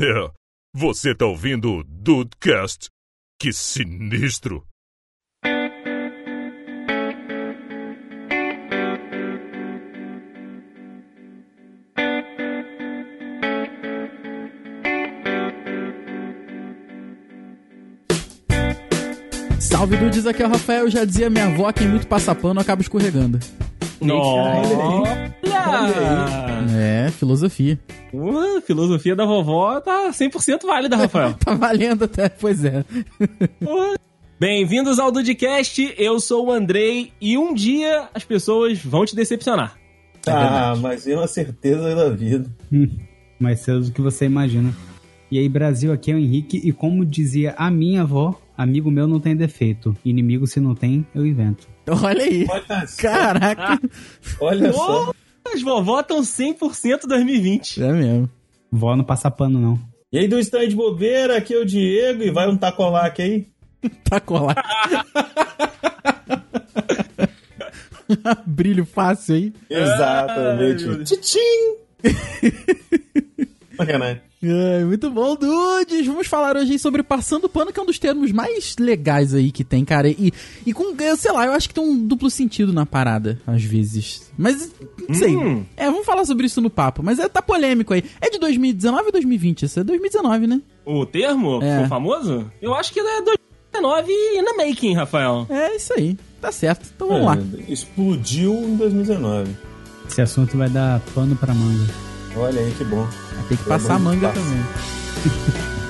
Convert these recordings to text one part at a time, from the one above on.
É, você tá ouvindo o Dudecast? Que sinistro! Salve Dudes, aqui é o Rafael. Já dizia minha avó: quem muito passa pano acaba escorregando. É, filosofia. Uh, filosofia da vovó tá 100% válida, Rafael. Tá valendo até, pois é. Bem-vindos ao Dudcast, eu sou o Andrei e um dia as pessoas vão te decepcionar. Ah, mas é uma certeza da vida. mais cedo do que você imagina. E aí, Brasil, aqui é o Henrique, e como dizia a minha avó, amigo meu não tem defeito. Inimigo, se não tem, eu invento. Olha aí. Olha só. Caraca. Olha só. As vovó estão 100% 2020. É mesmo. Vó não passa pano, não. E aí do stand de bobeira, aqui é o Diego, e vai um tacolac aí. Colado. Brilho fácil aí. Exatamente. Tchim! Sacanagem. Ai, muito bom, dudes! Vamos falar hoje aí sobre passando pano, que é um dos termos mais legais aí que tem, cara. E, e com, eu sei lá, eu acho que tem um duplo sentido na parada, às vezes. Mas, não sei. Hum. É, vamos falar sobre isso no papo. Mas é, tá polêmico aí. É de 2019 ou 2020? Isso é 2019, né? O termo É. ficou famoso? Eu acho que ele é 2019 e na making, Rafael. É isso aí. Tá certo. Então vamos lá. É, explodiu em 2019. Esse assunto vai dar pano pra manga. Olha aí que bom. Vai ter que passar a manga Passa. também.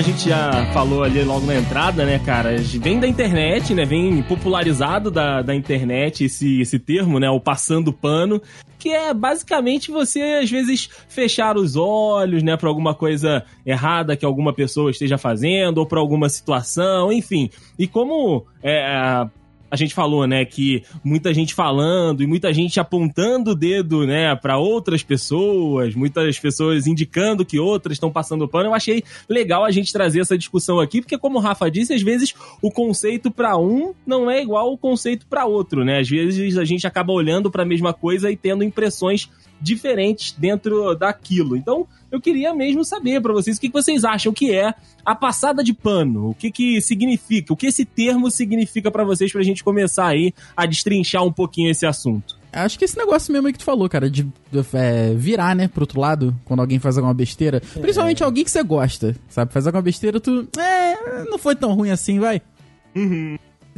a gente já falou ali logo na entrada, né, cara, vem da internet, né, vem popularizado da, da internet esse, esse termo, né, o passando pano, que é basicamente você, às vezes, fechar os olhos, né, pra alguma coisa errada que alguma pessoa esteja fazendo, ou pra alguma situação, enfim. E como é, a- gente falou, né, que muita gente falando e muita gente apontando o dedo, né, para outras pessoas, muitas pessoas indicando que outras estão passando pano. Eu achei legal a gente trazer essa discussão aqui, porque como o Rafa disse, às vezes o conceito para um não é igual o conceito para outro, né? Às vezes a gente acaba olhando para a mesma coisa e tendo impressões diferentes dentro daquilo. Então, eu queria mesmo saber para vocês o que que vocês acham que é a passada de pano, o que que significa, o que esse termo significa para vocês pra gente começar aí a destrinchar um pouquinho esse assunto. Acho que esse negócio mesmo aí que tu falou, cara, de é, virar, né, pro outro lado, quando alguém faz alguma besteira. Principalmente alguém que você gosta, sabe? Faz alguma besteira, tu. É, não foi tão ruim assim, vai.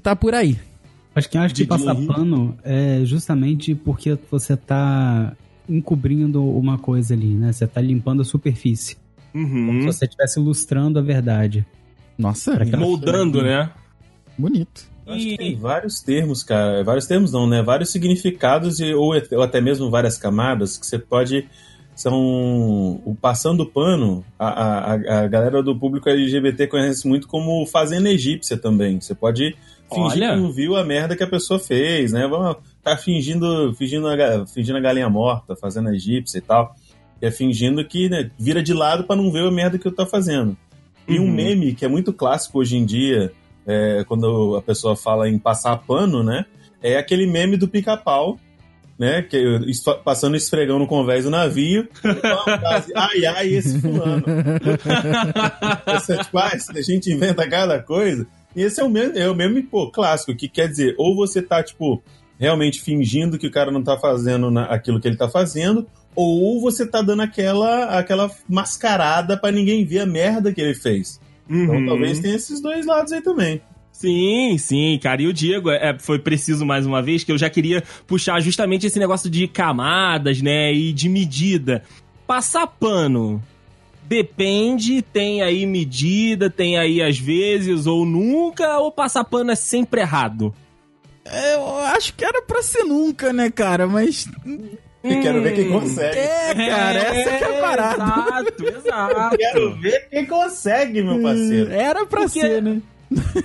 Tá por aí. Acho que acho que De passar pano é justamente porque você tá encobrindo uma coisa ali, né? Você tá limpando a superfície. Como Uhum. se você estivesse ilustrando a verdade. Nossa, cá. Moldando, né? bonito. Acho que tem vários termos, cara. Vários termos não, né? Vários significados e, ou, ou até mesmo várias camadas que você pode. São. O passando pano, a, a, a- a galera do público LGBT conhece muito como fazenda egípcia também. Você pode fingir Olha. que não viu a merda que a pessoa fez, né? Vamos tá fingindo, fingindo, a, fingindo a galinha morta, fazenda egípcia e tal. E é fingindo que né, vira de lado pra não ver a merda que eu tá fazendo. E um Uhum. meme que é muito clássico hoje em dia, é, quando a pessoa fala em passar pano, né? É aquele meme do pica-pau, né? Que, passando esfregão no convés do navio. e frase, ai, ai, esse fulano. É, tipo, ah, a gente inventa cada coisa. E esse é o meme, é o meme pô, clássico, que quer dizer, ou você tá, tipo, realmente fingindo que o cara não tá fazendo na- aquilo que ele tá fazendo, ou você tá dando aquela, aquela mascarada pra ninguém ver a merda que ele fez. Então Uhum. talvez tenha esses dois lados aí também. Sim, sim, cara. E o Diego, é, foi preciso mais uma vez que eu já queria puxar justamente esse negócio de camadas, né? E de medida. Passar pano. Depende, tem aí medida, tem aí às vezes ou nunca, ou passar pano é sempre errado. É, Eu acho que era pra ser nunca, né, cara? Mas. Eu quero ver quem consegue. É, cara, essa que é a parada. Exato, exato. Quero ver quem consegue, meu parceiro. Era pra Porque- ser, né?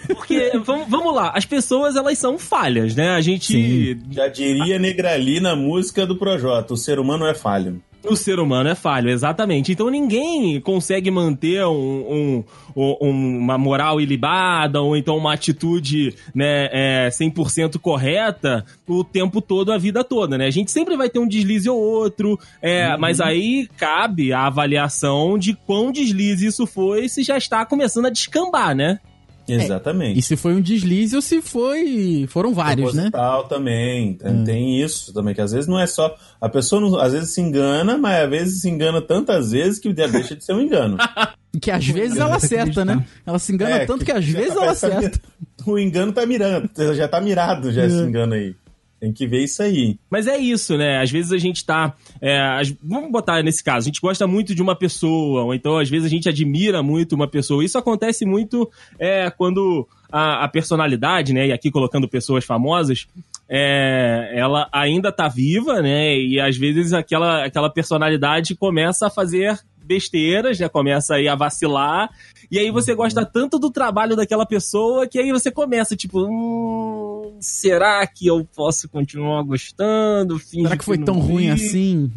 Porque, vamos, vamos lá, as pessoas elas são falhas, né? A gente. Sim. Já diria Negrali na música do Projota, o ser humano é falho. O ser humano é falho, exatamente. Então ninguém consegue manter um, um, um, uma moral ilibada ou então uma atitude né, é, 100% correta o tempo todo, a vida toda, né? A gente sempre vai ter um deslize ou outro, é, uhum. mas aí cabe a avaliação de quão deslize isso foi se já está começando a descambar, né? Exatamente. É, e se foi um deslize ou se foi. Foram vários, né? também. Tem, hum. tem, isso também, que às vezes não é só. A pessoa não, às vezes se engana, mas às vezes se engana tantas vezes que deixa de ser um engano. que às vezes ela acerta, né? Ela se engana é, tanto que, que às vezes ela acerta. O engano tá mirando, já tá mirado já é. esse engano aí. Tem que ver isso aí. Mas é isso, né? Às vezes a gente tá. É, vamos botar nesse caso, a gente gosta muito de uma pessoa, ou então às vezes a gente admira muito uma pessoa. Isso acontece muito é, quando a, a personalidade, né? E aqui colocando pessoas famosas, é, ela ainda tá viva, né? E às vezes aquela, aquela personalidade começa a fazer besteiras, já começa aí a vacilar, e aí você gosta tanto do trabalho daquela pessoa que aí você começa, tipo, hum, será que eu posso continuar gostando? Será que foi que tão vi? ruim assim?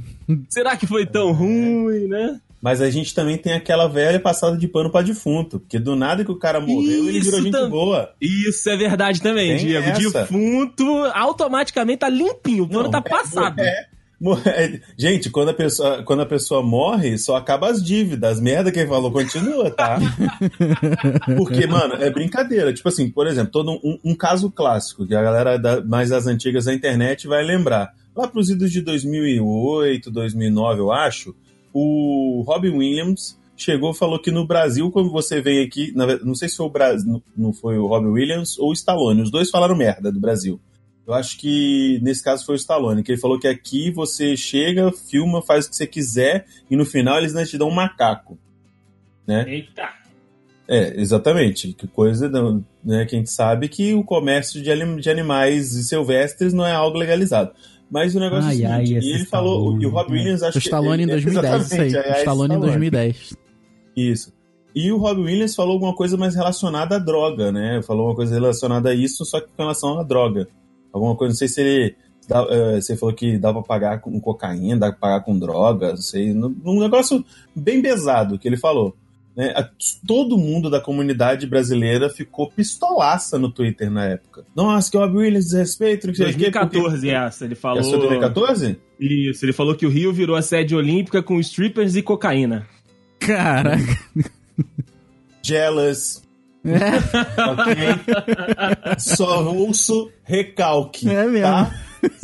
Será que foi tão é. ruim, né? Mas a gente também tem aquela velha passada de pano para defunto. Porque do nada que o cara morreu, Isso ele virou gente boa. Isso é verdade também, tem Diego. Essa. Defunto automaticamente tá limpinho. O pano Não, tá é, passado. É, Gente, quando a, pessoa, quando a pessoa morre, só acaba as dívidas. As merda que ele falou continua, tá? Porque, mano, é brincadeira. Tipo assim, por exemplo, todo um, um caso clássico que a galera da, mais das antigas da internet vai lembrar. Lá pros idos de 2008, 2009, eu acho, o Robin Williams chegou e falou que no Brasil, quando você veio aqui, não sei se foi o Brasil, não foi o Robin Williams ou o Stallone, os dois falaram merda do Brasil. Eu acho que nesse caso foi o Stallone, que ele falou que aqui você chega, filma, faz o que você quiser e no final eles não te dão um macaco. Né? Eita! É, exatamente. Que coisa, né, que a gente sabe que o comércio de, anim, de animais silvestres não é algo legalizado. Mas o negócio ai, é o seguinte, ai, e ele falou, e o Rob Williams acho o Stallone que... em 2010, isso aí. É, o Stallone em 2010. Isso. E o Rob Williams falou alguma coisa mais relacionada à droga, né? Falou uma coisa relacionada a isso, só que com relação à droga. Alguma coisa, não sei se ele. Uh, você falou que dá pra pagar com cocaína, dá pra pagar com drogas, não sei. Um negócio bem pesado que ele falou. Né? Todo mundo da comunidade brasileira ficou pistolaça no Twitter na época. Nossa, que o Rob Williams desrespeito. 2014 porque... essa, ele falou. Essa é 2014? Isso, ele falou que o Rio virou a sede olímpica com strippers e cocaína. Caraca. Jealous. É. Ok? Só ouço recalque. É mesmo. Tá?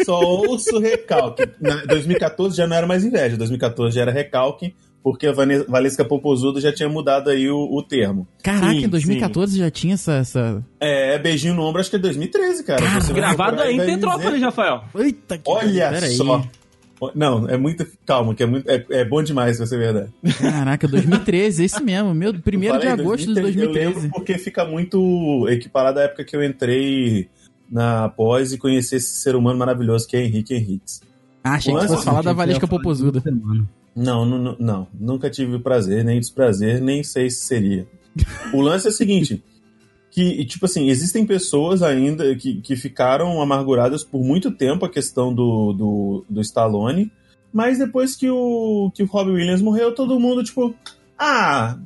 Só ouço recalque. Na 2014 já não era mais inveja, 2014 já era recalque, porque a Valesca Popozudo já tinha mudado aí o, o termo. Caraca, sim, em 2014 sim. já tinha essa, essa, É, beijinho no ombro, acho que é 2013, cara. cara gravado aí em Petrópolis, Rafael. Eita, que Olha só. Aí. Não, é muito. Calma, que é, muito, é, é bom demais pra ser verdade. Caraca, 2013, é isso mesmo. Meu, primeiro de agosto 2013, de 2013. Eu lembro porque fica muito equiparado à época que eu entrei na pós e conheci esse ser humano maravilhoso que é Henrique Henriques. Ah, achei que você fosse falar da Valesca Popozuda. Não, não, não, não, nunca tive o prazer, nem desprazer, nem sei se seria. O lance é o seguinte que, tipo assim, existem pessoas ainda que, que ficaram amarguradas por muito tempo a questão do, do, do Stallone, mas depois que o, que o Robbie Williams morreu, todo mundo, tipo, ah,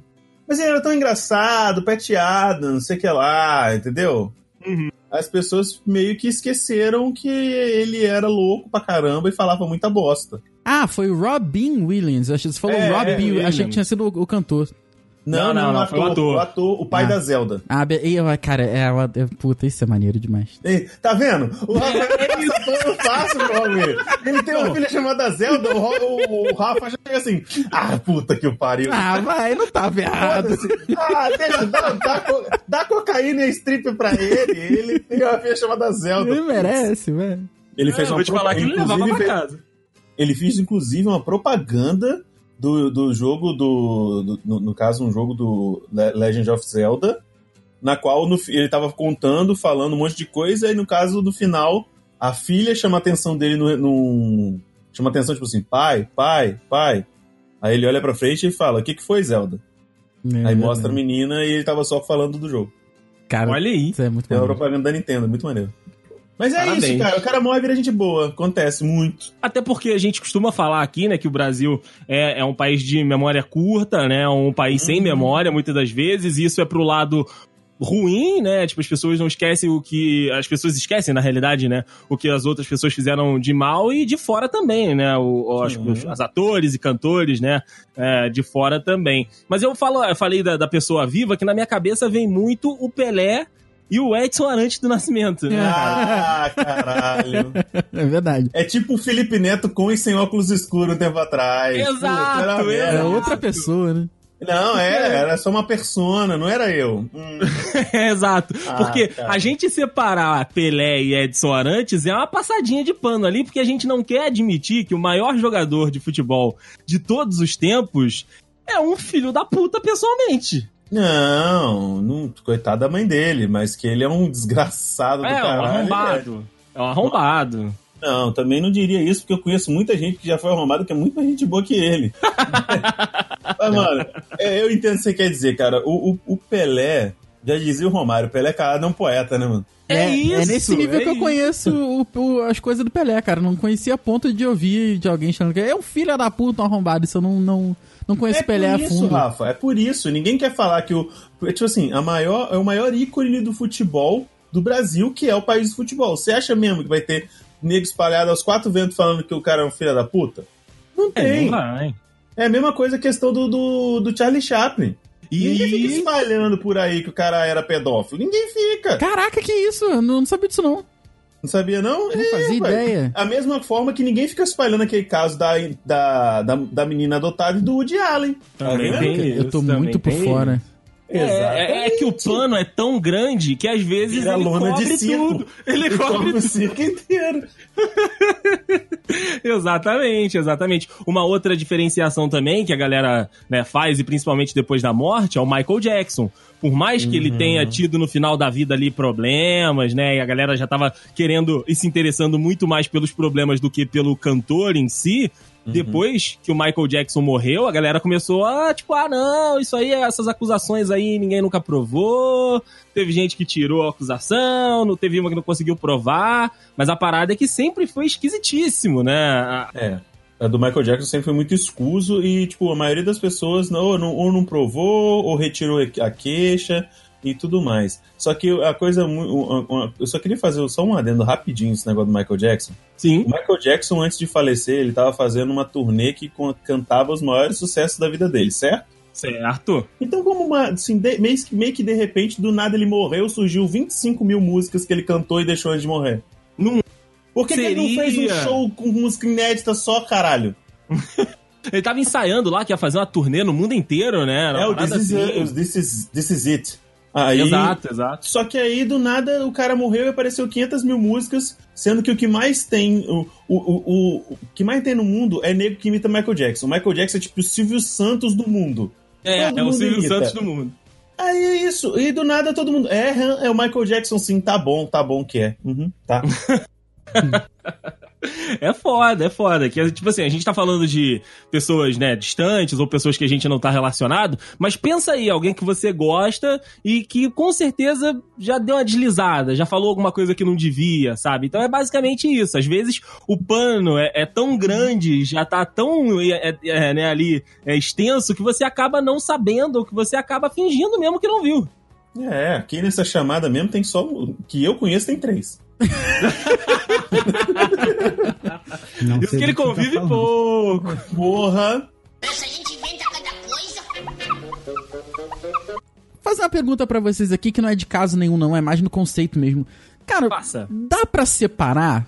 mas ele era tão engraçado, peteado, não sei o que lá, entendeu? Uhum. As pessoas meio que esqueceram que ele era louco pra caramba e falava muita bosta. Ah, foi o Robin Williams. Você falou é, Robin, é, achei que tinha sido o, o cantor. Não, não, não, não, foi o ator. O ator, o pai ah. da Zelda. Ah, e, cara, é, é, puta, isso é maneiro demais. E, tá vendo? O Rafa é isso fácil, meu Ele tem uma filha chamada Zelda, o, o, o, Rafa já chega assim, ah, puta que o pariu. Ah, vai, não tá errado. Ah, deixa, dá, dá, dá cocaína e strip pra ele, ele tem uma filha chamada Zelda. Ele merece, velho. Ele fez é, uma vou te falar que ele levava pra casa. Ele fez, inclusive, uma propaganda do, do jogo do, do no, no, caso um jogo do Legend of Zelda na qual no, ele tava contando falando um monte de coisa e no caso do final a filha chama a atenção dele no, no chama a atenção tipo assim pai pai pai. Aí ele olha para frente e fala o que que foi Zelda? É, aí mostra a menina e ele tava só falando do jogo. Cara olha aí. isso é muito é uma propaganda da Nintendo muito maneiro Mas é Parabéns. isso, cara. O cara morre e vira gente boa. Acontece muito. Até porque a gente costuma falar aqui, né, que o Brasil é, é um país de memória curta, né? Um país sem memória, muitas das vezes, e isso é pro lado ruim, né? Tipo, as pessoas não esquecem o que. As pessoas esquecem, na realidade, né? O que as outras pessoas fizeram de mal e de fora também, né? O, o- as- Sim. os, os atores e cantores, né? É, de fora também. Mas eu falo, eu falei da, da pessoa viva que na minha cabeça vem muito o Pelé e o Edson Arantes do Nascimento. né, cara? Ah, caralho. É verdade. É tipo o Felipe Neto com e sem óculos escuros um tempo atrás. Exato, era merda. É Exato. outra pessoa, né? Não, era, era só uma persona, não era eu. Hum. Exato. Ah, porque cara. a gente separar Pelé e Edson Arantes é uma passadinha de pano ali, porque a gente não quer admitir que o maior jogador de futebol de todos os tempos é um filho da puta pessoalmente. Não, não, coitado da mãe dele, mas que ele é um desgraçado do É, um caralho. arrombado. É um arrombado. Não, também não diria isso, porque eu conheço muita gente que já foi arrombado, que é muito mais gente boa que ele. Mas, mano, é, eu entendo o que você quer dizer, cara. O, o, o Pelé, já dizia o Romário, o Pelé é cara, não poeta, né, mano? É isso, É nesse nível é que eu isso. conheço o- o- as coisas do Pelé, cara. Não conhecia a ponto de ouvir de alguém chamando que é um filho da puta, um arrombado. Isso eu não, não, não conheço é Pelé por a isso, fundo. Rafa, é por isso. Ninguém quer falar que o. Tipo assim, a maior, é o maior ícone do futebol do Brasil, que é o país do futebol. Você acha mesmo que vai ter nego espalhado aos quatro ventos falando que o cara é um filho da puta? Não É, tem. não vai. É a mesma coisa a questão do, do, do Charlie Chaplin. Ninguém fica E espalhando por aí que o cara era pedófilo. Ninguém fica. Caraca, que isso? Eu não, não sabia disso, não. Não sabia, não? Não fazia ideia. A mesma forma que ninguém fica espalhando aquele caso da, da, da, da menina adotada e do Woody Allen. Também Tá vendo? isso, eu tô também muito por fora. É, é, é que o pano é tão grande que às vezes Vira ele lona de cobre circo. tudo. Ele Ele cobre cobre o circo inteiro. Exatamente, exatamente. Uma outra diferenciação também que a galera né, faz, e principalmente depois da morte, é o Michael Jackson. Por mais que ele tenha tido no final da vida ali problemas, né? E a galera já tava querendo e se interessando muito mais pelos problemas do que pelo cantor em si. Depois que o Michael Jackson morreu, a galera começou a, tipo, ah, não, isso aí, essas acusações aí ninguém nunca provou. Teve gente que tirou a acusação, não teve uma que não conseguiu provar. Mas a parada é que sempre foi esquisitíssimo, né? É. A do Michael Jackson sempre foi muito escuso e, tipo, a maioria das pessoas não, ou não, ou não provou, ou retirou a queixa e tudo mais. Só que a coisa. Eu só queria fazer só um adendo rapidinho esse negócio do Michael Jackson. Sim. O Michael Jackson, antes de falecer, ele tava fazendo uma turnê que cantava os maiores sucessos da vida dele, certo? Certo. Então, como uma, assim, de- meio, que, meio que de repente, do nada ele morreu, surgiu 25 mil músicas que ele cantou e deixou antes de morrer. Não Por que, que ele não fez um seria. show com música inédita só, caralho? Ele tava ensaiando lá que ia fazer uma turnê no mundo inteiro, né? Era é o This is, assim. It, this, is, This is It. Aí, Exato, exato. Só que aí, do nada, o cara morreu e apareceu 500 mil músicas, sendo que o que mais tem, o, o, o, o que mais tem no mundo é nego que imita Michael Jackson. O Michael Jackson é tipo o Silvio Santos do mundo. É, Todo é o Silvio imita. Santos do mundo. Aí é isso. E do nada todo mundo. É, é o Michael Jackson, sim, tá bom, tá bom que é. Uhum, tá. É foda, é foda. Que, tipo assim, a gente tá falando de pessoas, né, distantes ou pessoas que a gente não tá relacionado, mas pensa aí, alguém que você gosta e que com certeza já deu uma deslizada, já falou alguma coisa que não devia, sabe? Então é basicamente isso. Às vezes o pano é, é tão grande, já tá tão é, é, é, né, ali é, extenso que você acaba não sabendo ou que você acaba fingindo mesmo que não viu. É, aqui nessa chamada mesmo tem só. Que eu conheço tem três. Não Isso sei que ele tá convive falando. pouco. Porra! Essa gente inventa cada coisa. Fazer uma pergunta pra vocês aqui que não é de caso nenhum, não, é mais no conceito mesmo. Cara, Passa. dá pra separar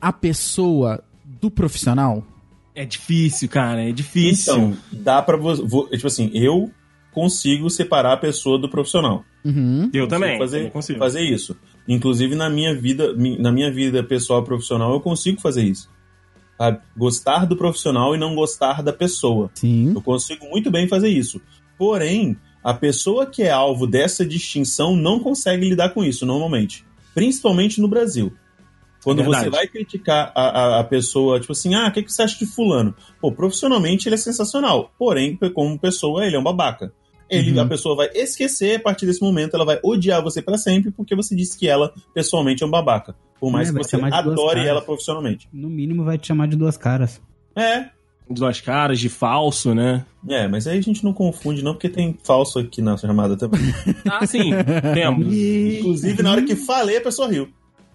a pessoa do profissional? É difícil, cara, é difícil. Então, dá pra você. Tipo assim, eu consigo separar a pessoa do profissional. Uhum. eu também. fazer, eu consigo. fazer isso. Inclusive na minha vida, na minha vida pessoal e profissional, eu consigo fazer isso. Sabe? Gostar do profissional e não gostar da pessoa. Sim. Eu consigo muito bem fazer isso. Porém, a pessoa que é alvo dessa distinção não consegue lidar com isso normalmente. Principalmente no Brasil. Quando Verdade. você vai criticar a, a, a pessoa, tipo assim, ah, o que, que você acha de fulano? Pô, profissionalmente ele é sensacional. Porém, como pessoa, ele é um babaca. Ele, Uhum. A pessoa vai esquecer, a partir desse momento, ela vai odiar você pra sempre, porque você disse que ela, pessoalmente, é um babaca. Por mais É, que você de adore ela profissionalmente. No mínimo vai te chamar de duas caras. É, Duas caras de falso, né? é, mas aí a gente não confunde, não, porque tem falso aqui na chamada também. Ah, sim, temos. Inclusive, na hora que falei, a pessoa riu.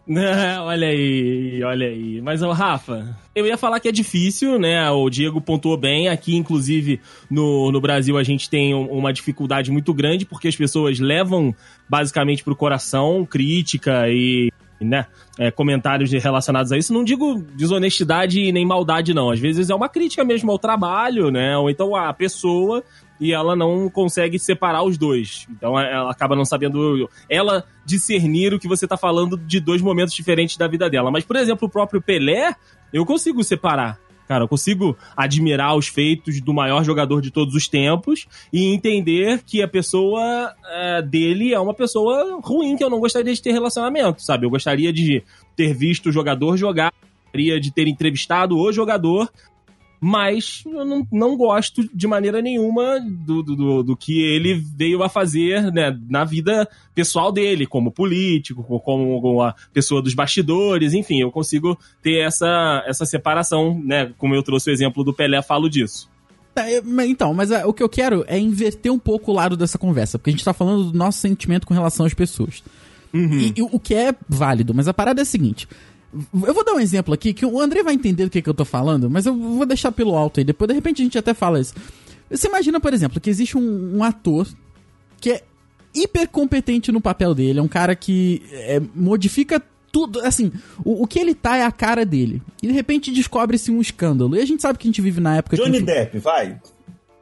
Olha aí, olha aí. Mas, ô, Rafa, eu ia falar que é difícil, né? O Diego pontuou bem. Aqui, inclusive, no, no Brasil, a gente tem um- uma dificuldade muito grande, porque as pessoas levam basicamente pro coração crítica e. Né, é, comentários relacionados a isso. Não digo desonestidade nem maldade, não. Às vezes é uma crítica mesmo ao trabalho, né? Ou então a pessoa e ela não consegue separar os dois. Então ela acaba não sabendo ela discernir o que você tá falando de dois momentos diferentes da vida dela. Mas, por exemplo, o próprio Pelé, eu consigo separar. Cara, eu consigo admirar os feitos do maior jogador de todos os tempos e entender que a pessoa é, dele é uma pessoa ruim, que eu não gostaria de ter relacionamento, sabe? Eu gostaria de ter visto o jogador jogar, de ter entrevistado o jogador, mas eu não, não gosto de maneira nenhuma do, do, do, que ele veio a fazer né, na vida pessoal dele, como político, co- como, como a pessoa dos bastidores, enfim, eu consigo ter essa, essa separação, né? Como eu trouxe o exemplo do Pelé, falo disso. Mas Então, mas ah, o que eu quero é inverter um pouco o lado dessa conversa, porque a gente tá falando do nosso sentimento com relação às pessoas. E, e o que é válido, mas a parada é a seguinte. Eu vou dar um exemplo aqui, que o André vai entender do que, que eu tô falando, mas eu vou deixar pelo alto aí, depois de repente a gente até fala isso. Você imagina, por exemplo, que existe um, um ator que é hiper competente no papel dele, é um cara que é, modifica tudo, assim, o, o que ele tá é a cara dele. E de repente descobre-se um escândalo. E a gente sabe que a gente vive na época Johnny que... Depp, vai.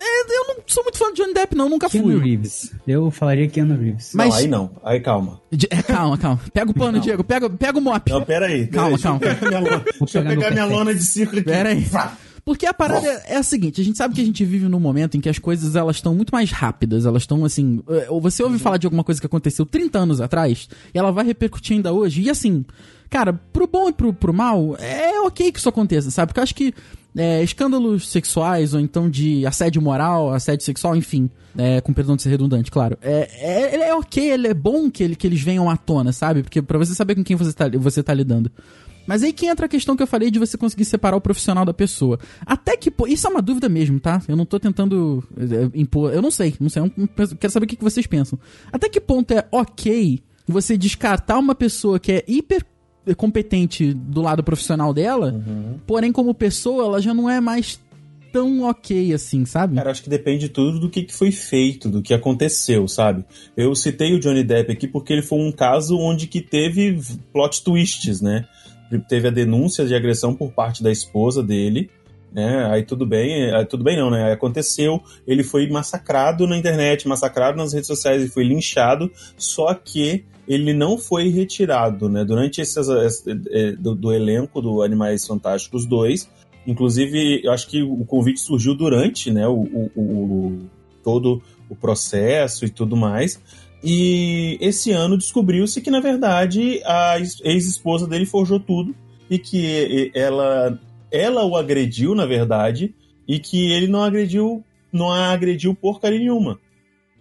É, eu não sou muito fã de Johnny Depp, não, nunca Keanu fui. Reeves. Eu falaria Keanu Reeves. Mas- Não, aí não. Aí calma. De- é, calma, calma. Pega o pano, Diego. Pega, pega o mop. Não, pera aí. Calma, Deixa eu calma. pegar minha lona, deixa eu pegar minha lona de circo aqui. Pera aí. Porque a parada é, é a seguinte, a gente sabe que a gente vive num momento em que as coisas elas estão muito mais rápidas, elas estão assim, eh, ou você ouve falar de alguma coisa que aconteceu 30 anos atrás, e ela vai repercutir ainda hoje, e assim, cara, pro bom e pro, pro mal, é ok que isso aconteça, sabe? Porque eu acho que é, escândalos sexuais, ou então de assédio moral, assédio sexual, enfim, é, com perdão de ser redundante, claro, é, é, é ok, ele é bom que, ele, que eles venham à tona, sabe? Porque pra você saber com quem você tá, você tá lidando. Mas aí que entra a questão que eu falei de você conseguir separar o profissional da pessoa. Até que, isso é uma dúvida mesmo, tá? Eu não tô tentando é, impor. Eu não sei, não sei. Eu quero saber o que vocês pensam. Até que ponto é ok você descartar uma pessoa que é hiper competente do lado profissional dela, porém, como pessoa, ela já não é mais tão ok assim, sabe? Cara, acho que depende tudo do que, que foi feito, do que aconteceu, sabe? Eu citei o Johnny Depp aqui porque ele foi um caso onde que teve plot twists, né? Teve a denúncia de agressão por parte da esposa dele, né? Aí tudo bem, aí tudo bem não, né? Aí aconteceu, ele foi massacrado na internet, massacrado nas redes sociais, ele foi linchado, só que ele não foi retirado, né? Durante esses, esse- eh, do, do elenco do Animais Fantásticos 2, Inclusive, eu acho que o convite surgiu durante né, o, o- o- todo o processo e tudo mais. E esse ano descobriu-se que, na verdade, a ex- ex-esposa dele forjou tudo e que ela, ela o agrediu, na verdade, e que ele não agrediu, não a agrediu porcaria nenhuma.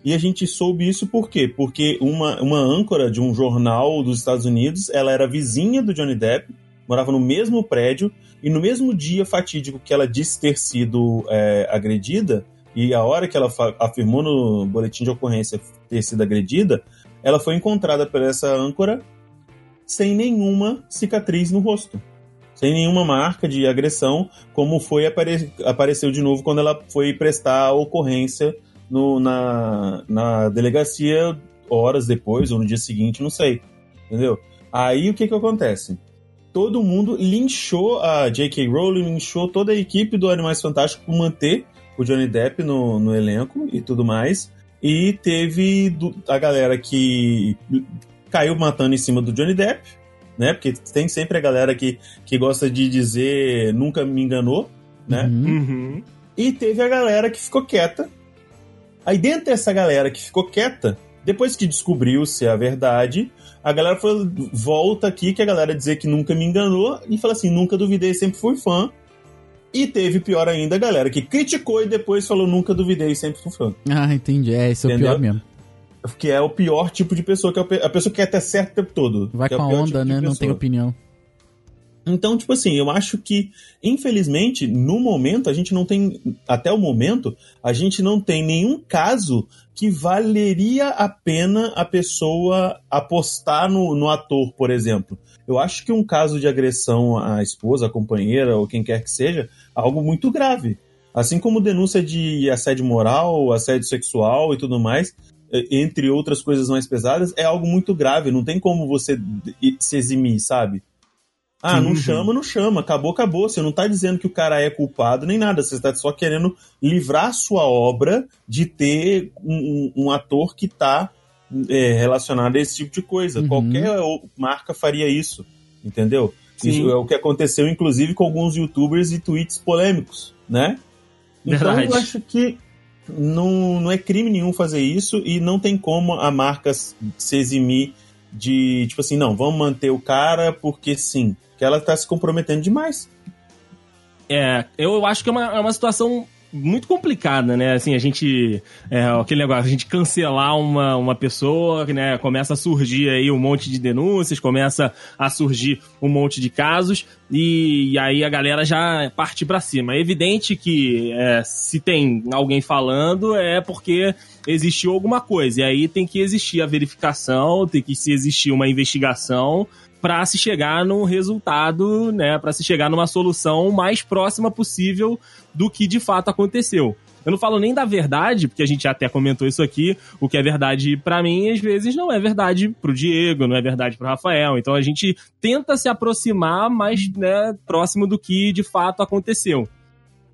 E a gente soube isso por quê? Porque uma, uma âncora de um jornal dos Estados Unidos, ela era vizinha do Johnny Depp, morava no mesmo prédio, e no mesmo dia fatídico que ela disse ter sido é, agredida, e a hora que ela afirmou no boletim de ocorrência ter sido agredida, ela foi encontrada por essa âncora sem nenhuma cicatriz no rosto. Sem nenhuma marca de agressão, como foi apare- apareceu de novo quando ela foi prestar a ocorrência no- na, na delegacia horas depois, ou no dia seguinte, não sei. Entendeu? Aí o que que acontece? todo mundo linchou a J.K. Rowling, linchou toda a equipe do Animais Fantásticos por manter o Johnny Depp no, no elenco e tudo mais. E teve do- a galera que caiu matando em cima do Johnny Depp, né? Porque tem sempre a galera que, que gosta de dizer nunca me enganou, né? Uhum. Uhum. E teve a galera que ficou quieta. Aí dentro dessa galera que ficou quieta, depois que descobriu-se a verdade, a galera foi, volta aqui que a galera dizer que nunca me enganou e fala assim, nunca duvidei, sempre fui fã. E teve pior ainda a galera que criticou e depois falou nunca duvidei, sempre fui fã. Ah, entendi. É, esse é o pior mesmo. que é o pior tipo de pessoa, que é a pessoa que quer ter certo o tempo todo. Vai é com o a onda, tipo né? Não tem opinião. Então, tipo assim, eu acho que, infelizmente, no momento, a gente não tem, até o momento, a gente não tem nenhum caso que valeria a pena a pessoa apostar no, no ator, por exemplo. Eu acho que um caso de agressão à esposa, à companheira, ou quem quer que seja, é algo muito grave. Assim como denúncia de assédio moral, assédio sexual e tudo mais, entre outras coisas mais pesadas, é algo muito grave. Não tem como você se eximir, sabe? Ah, não Sim. chama, não chama. Acabou, acabou. Você não tá dizendo que o cara é culpado nem nada. Você está só querendo livrar a sua obra de ter um, um- um ator que tá é, relacionado a esse tipo de coisa. Uhum. Qualquer marca faria isso. Entendeu? Sim. Isso é o que aconteceu, inclusive, com alguns youtubers e tweets polêmicos, né? Então Verdade. eu acho que não, não é crime nenhum fazer isso e não tem como a marca se eximir de, tipo assim, não, vamos manter o cara porque sim. Que ela tá se comprometendo demais. É, eu acho que é uma, é uma situação muito complicada, né? Assim, a gente. É, aquele negócio, a gente cancelar uma, uma pessoa, né? Começa a surgir aí um monte de denúncias, começa a surgir um monte de casos, e, e aí a galera já parte pra cima. É evidente que é, se tem alguém falando, é porque existiu alguma coisa. E aí tem que existir a verificação, tem que se existir uma investigação para se chegar num resultado, né, para se chegar numa solução mais próxima possível do que de fato aconteceu. Eu não falo nem da verdade, porque a gente até comentou isso aqui, o que é verdade pra mim às vezes não é verdade pro Diego, não é verdade pro Rafael. Então a gente tenta se aproximar mais, né, próximo do que de fato aconteceu.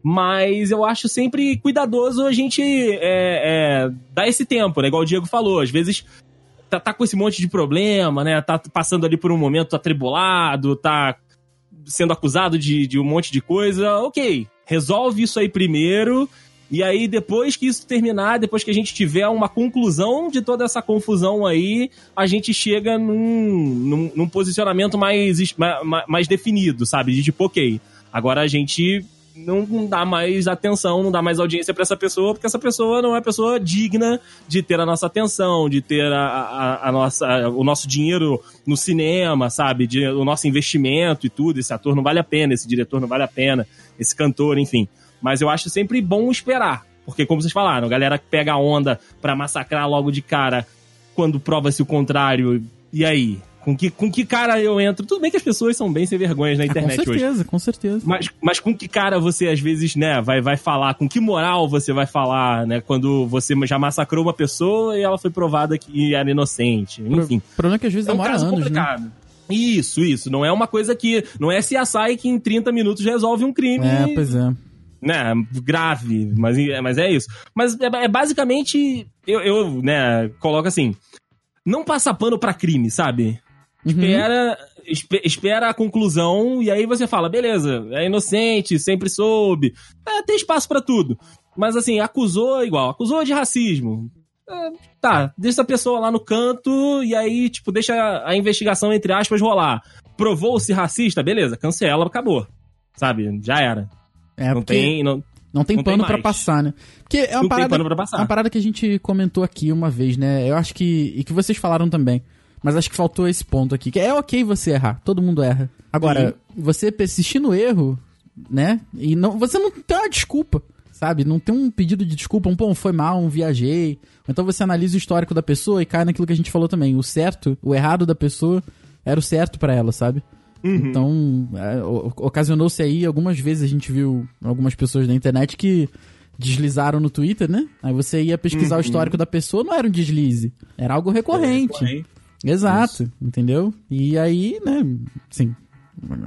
Mas eu acho sempre cuidadoso a gente é, é, dar esse tempo, né? Igual o Diego falou, às vezes tá, tá com esse monte de problema, né? Tá passando ali por um momento atribulado, tá sendo acusado de, de um monte de coisa. Ok, resolve isso aí primeiro. E aí, depois que isso terminar, depois que a gente tiver uma conclusão de toda essa confusão aí, a gente chega num, num, num posicionamento mais, es- ma- ma- mais definido, sabe? De tipo, ok, agora a gente não dá mais atenção, não dá mais audiência pra essa pessoa, porque essa pessoa não é pessoa digna de ter a nossa atenção, de ter a, a, a nossa, o nosso dinheiro no cinema, sabe? De, o nosso investimento e tudo. Esse ator não vale a pena, esse diretor não vale a pena, esse cantor, enfim. Mas eu acho sempre bom esperar. Porque, como vocês falaram, a galera pega a onda pra massacrar logo de cara quando prova-se o contrário. E aí? Com que, com que cara eu entro? Tudo bem que as pessoas são bem sem vergonhas na Ah, com internet hoje. certeza, com certeza. Mas, mas com que cara você, às vezes, né, vai, vai falar? Com que moral você vai falar, né? Quando você já massacrou uma pessoa e ela foi provada que era inocente. Enfim. O problema é que às vezes É um demora caso anos, né? complicado. Isso, isso. Não é uma coisa que. Não é CSI que em 30 minutos resolve um crime. É, pois é. Né, grave, mas, mas é isso. Mas é, é basicamente. Eu, eu, né, coloco assim. Não passa pano pra crime, sabe? Uhum. espera, espe- espera a conclusão e aí você fala, beleza, é inocente, sempre soube. É, tem espaço pra tudo. Mas assim, acusou igual, acusou de racismo. É, tá, deixa a pessoa lá no canto e aí, tipo, deixa a, a investigação, entre aspas, rolar. Provou-se racista, beleza, cancela, acabou. Sabe? Já era. É, não tem. Não, não tem não pano pra mais. passar, né? Porque é uma não tem parada, pano pra é uma parada que a gente comentou aqui uma vez, né? Eu acho que. E que vocês falaram também. Mas acho que faltou esse ponto aqui. Que é ok você errar. Todo mundo erra. Agora, você persistir no erro, né? E não, você não tem uma desculpa. Sabe? Não tem um pedido de desculpa, um pô, foi mal, um viajei. Então você analisa o histórico da pessoa e cai naquilo que a gente falou também. O certo, o errado da pessoa era o certo pra ela, sabe? Então, é, ocasionou-se aí, algumas vezes a gente viu algumas pessoas na internet que deslizaram no Twitter, né? Aí você ia pesquisar o histórico da pessoa, não era um deslize, era algo recorrente. Exato, entendeu? E aí, né, sim.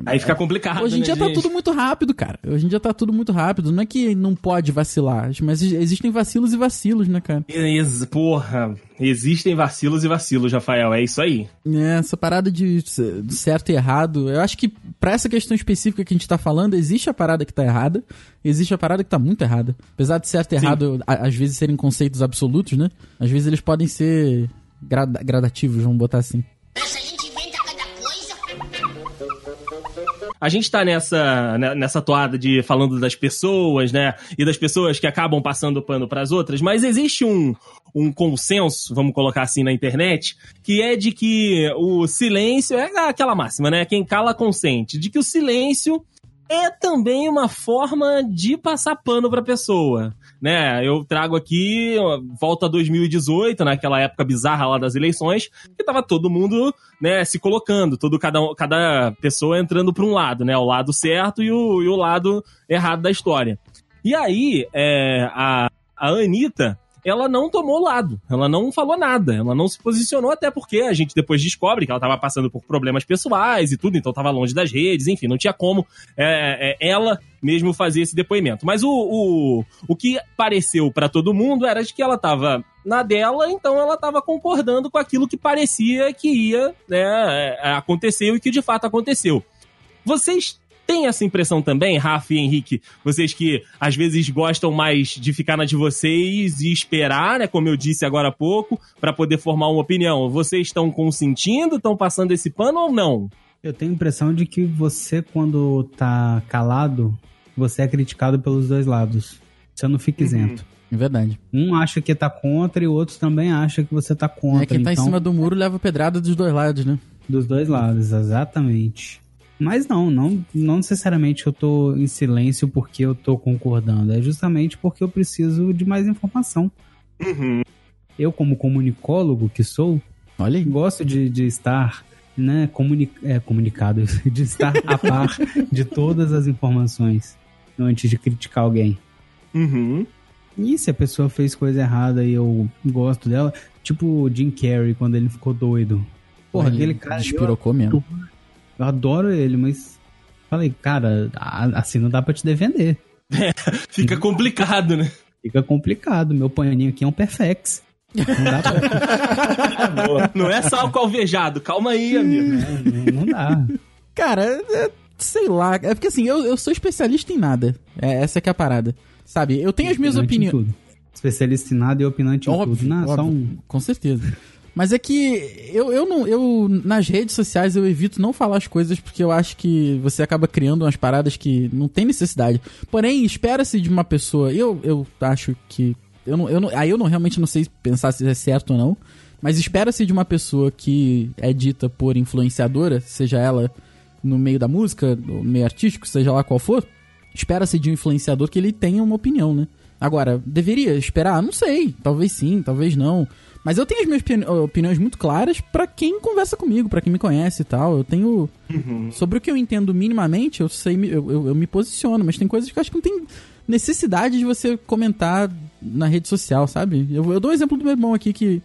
Aí fica complicado. Hoje em né, dia tá gente? tudo muito rápido, cara. Hoje em dia tá tudo muito rápido. Não é que não pode vacilar, mas existem vacilos e vacilos, né, cara? Ex- Porra, existem vacilos e vacilos, Rafael, é isso aí. É, essa parada de certo e errado, eu acho que pra essa questão específica que a gente tá falando, existe a parada que tá errada, existe a parada que tá muito errada. Apesar de certo e Sim. errado, às vezes serem conceitos absolutos, né? Às vezes eles podem ser grada- gradativos, vamos botar assim. Essa gente inventa cada coisa. a gente tá nessa, né, nessa toada de falando das pessoas, né? E das pessoas que acabam passando pano para as outras, mas existe um, um consenso, vamos colocar assim na internet, que é de que o silêncio é aquela máxima, né? Quem cala consente, de que o silêncio é também uma forma de passar pano pra pessoa, né? Eu trago aqui, volta a 2018, naquela época bizarra lá das eleições, que tava todo mundo, né, se colocando, todo cada, cada pessoa entrando pra um lado, né? O lado certo e o, e o lado errado da história. E aí, é, a, a Anitta, ela não tomou lado, ela não falou nada, ela não se posicionou, até porque a gente depois descobre que ela estava passando por problemas pessoais e tudo, então estava longe das redes, enfim, não tinha como é, é, ela mesmo fazer esse depoimento. Mas o, o, o que pareceu para todo mundo era de que ela estava na dela, então ela estava concordando com aquilo que parecia que ia né, é, acontecer e que de fato aconteceu. Vocês tem essa impressão também, Rafa e Henrique? Vocês que às vezes gostam mais de ficar na de vocês e esperar, né? Como eu disse agora há pouco, para poder formar uma opinião. Vocês estão consentindo, estão passando esse pano ou não? Eu tenho a impressão de que você, quando tá calado, você é criticado pelos dois lados. Você não fica uhum. isento. É verdade. Um acha que tá contra e o outro também acha que você tá contra. É, quem tá então... em cima do muro leva pedrada dos dois lados, né? Dos dois lados, exatamente. Mas não, não, não necessariamente eu tô em silêncio porque eu tô concordando. É justamente porque eu preciso de mais informação. Uhum. Eu, como comunicólogo que sou, Olha aí. gosto de, de estar né, comuni é, comunicado, de estar a par de todas as informações antes de criticar alguém. Uhum. E se a pessoa fez coisa errada e eu gosto dela, tipo o Jim Carrey quando ele ficou doido. Porra, aquele cara. Despirocou mesmo. Eu adoro ele, mas falei, cara, assim não dá pra te defender. É, fica complicado, né? Fica complicado. Meu paninho aqui é um Perfex. Não dá pra... não é só álcool alvejado, calma aí, amigo. É, não, não, dá. Cara, é, sei lá. É porque assim, eu, eu sou especialista em nada. É, essa que é a parada. Sabe? Eu tenho as minhas opiniões. Especialista em nada e opinante em óbvio, tudo. Não, óbvio, só um... Com certeza. Mas é que eu, eu não. Eu, nas redes sociais, eu evito não falar as coisas porque eu acho que você acaba criando umas paradas que não tem necessidade. Porém, espera-se de uma pessoa. Eu, eu acho que. Eu não, eu não, aí eu não realmente não sei pensar se é certo ou não. Mas espera-se de uma pessoa que é dita por influenciadora, seja ela no meio da música, no meio artístico, seja lá qual for. Espera-se de um influenciador que ele tenha uma opinião, né? Agora, deveria esperar? Não sei. Talvez sim, talvez não. Mas eu tenho as minhas opiniões muito claras para quem conversa comigo, para quem me conhece e tal. Eu tenho. Uhum. Sobre o que eu entendo minimamente, eu sei, eu, eu, eu, me posiciono, mas tem coisas que eu acho que não tem necessidade de você comentar na rede social, sabe? Eu, eu dou um exemplo do meu irmão aqui que.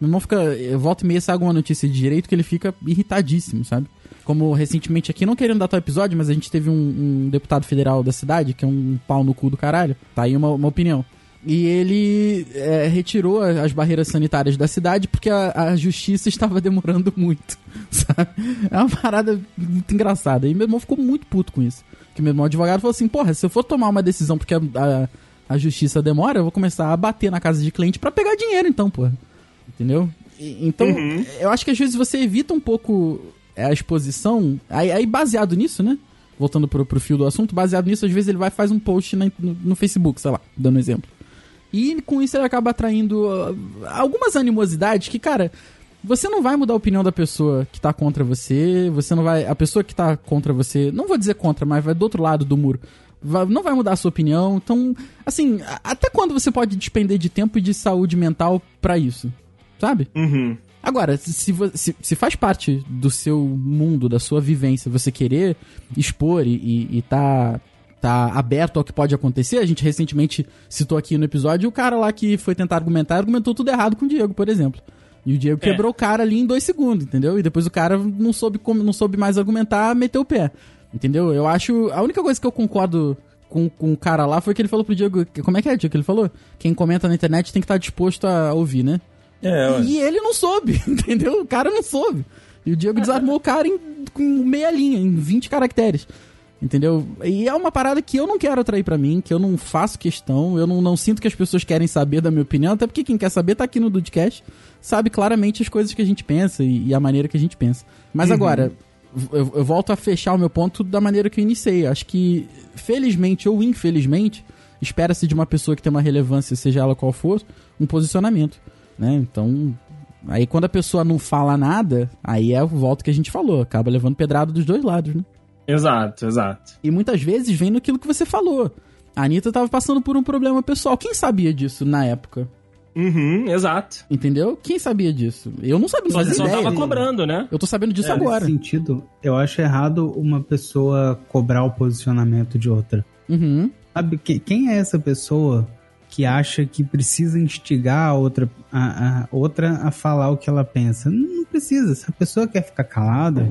Meu irmão fica. Volta e meia sai alguma notícia de direito que ele fica irritadíssimo, sabe? Como recentemente aqui, não querendo dar tal episódio, mas a gente teve um, um, deputado federal da cidade, que é um pau no cu do caralho. Tá aí uma, uma opinião. E ele é, retirou as barreiras sanitárias da cidade porque a, a, justiça estava demorando muito, sabe? É uma parada muito engraçada. E meu irmão ficou muito puto com isso. Que meu irmão advogado falou assim: porra, se eu for tomar uma decisão porque a, a, a justiça demora, eu vou começar a bater na casa de cliente para pegar dinheiro, então, porra. Entendeu? E, então, uhum. eu acho que às vezes você evita um pouco a exposição. Aí, aí baseado nisso, né? Voltando pro, pro fio do assunto, baseado nisso, às vezes ele vai e faz um post na, no, no Facebook, sei lá, dando um exemplo. E com isso ele acaba atraindo uh, algumas animosidades que, cara, você não vai mudar a opinião da pessoa que tá contra você, você não vai. A pessoa que tá contra você, não vou dizer contra, mas vai do outro lado do muro. Vai, não vai mudar a sua opinião. Então, assim, até quando você pode despender de tempo e de saúde mental para isso? Sabe? Uhum. Agora, se, se, se, faz parte do seu mundo, da sua vivência, você querer expor e, e, e tá tá aberto ao que pode acontecer. A gente recentemente citou aqui no episódio o cara lá que foi tentar argumentar, argumentou tudo errado com o Diego, por exemplo. E o Diego é. quebrou o cara ali em dois segundos, entendeu? E depois o cara não soube, como, não soube mais argumentar, meteu o pé. Entendeu? Eu acho. A única coisa que eu concordo com, com o cara lá foi que ele falou pro Diego. Como é que é, Diego? Que ele falou? Quem comenta na internet tem que estar disposto a ouvir, né? É, e ele não soube, entendeu? O cara não soube. E o Diego desarmou o cara em, em meia linha, em 20 caracteres. Entendeu? E é uma parada que eu não quero atrair para mim, que eu não faço questão, eu não, não sinto que as pessoas querem saber da minha opinião, até porque quem quer saber tá aqui no Dudcast, sabe claramente as coisas que a gente pensa e, e a maneira que a gente pensa. Mas uhum. agora, eu, eu volto a fechar o meu ponto da maneira que eu iniciei. Acho que, felizmente ou infelizmente, espera-se de uma pessoa que tem uma relevância, seja ela qual for, um posicionamento, né? Então, aí quando a pessoa não fala nada, aí é o volta que a gente falou, acaba levando pedrada dos dois lados, né? Exato, exato. E muitas vezes vem naquilo que você falou. A Anitta tava passando por um problema pessoal. Quem sabia disso na época? Uhum, exato. Entendeu? Quem sabia disso? Eu não sabia, não Só, fazia só ideia. tava cobrando, né? Eu tô sabendo disso É, agora. Nesse sentido, eu acho errado uma pessoa cobrar o posicionamento de outra. Uhum. Sabe, que- quem é essa pessoa que acha que precisa instigar a outra a, a outra a falar o que ela pensa? Não, não precisa. Se a pessoa quer ficar calada,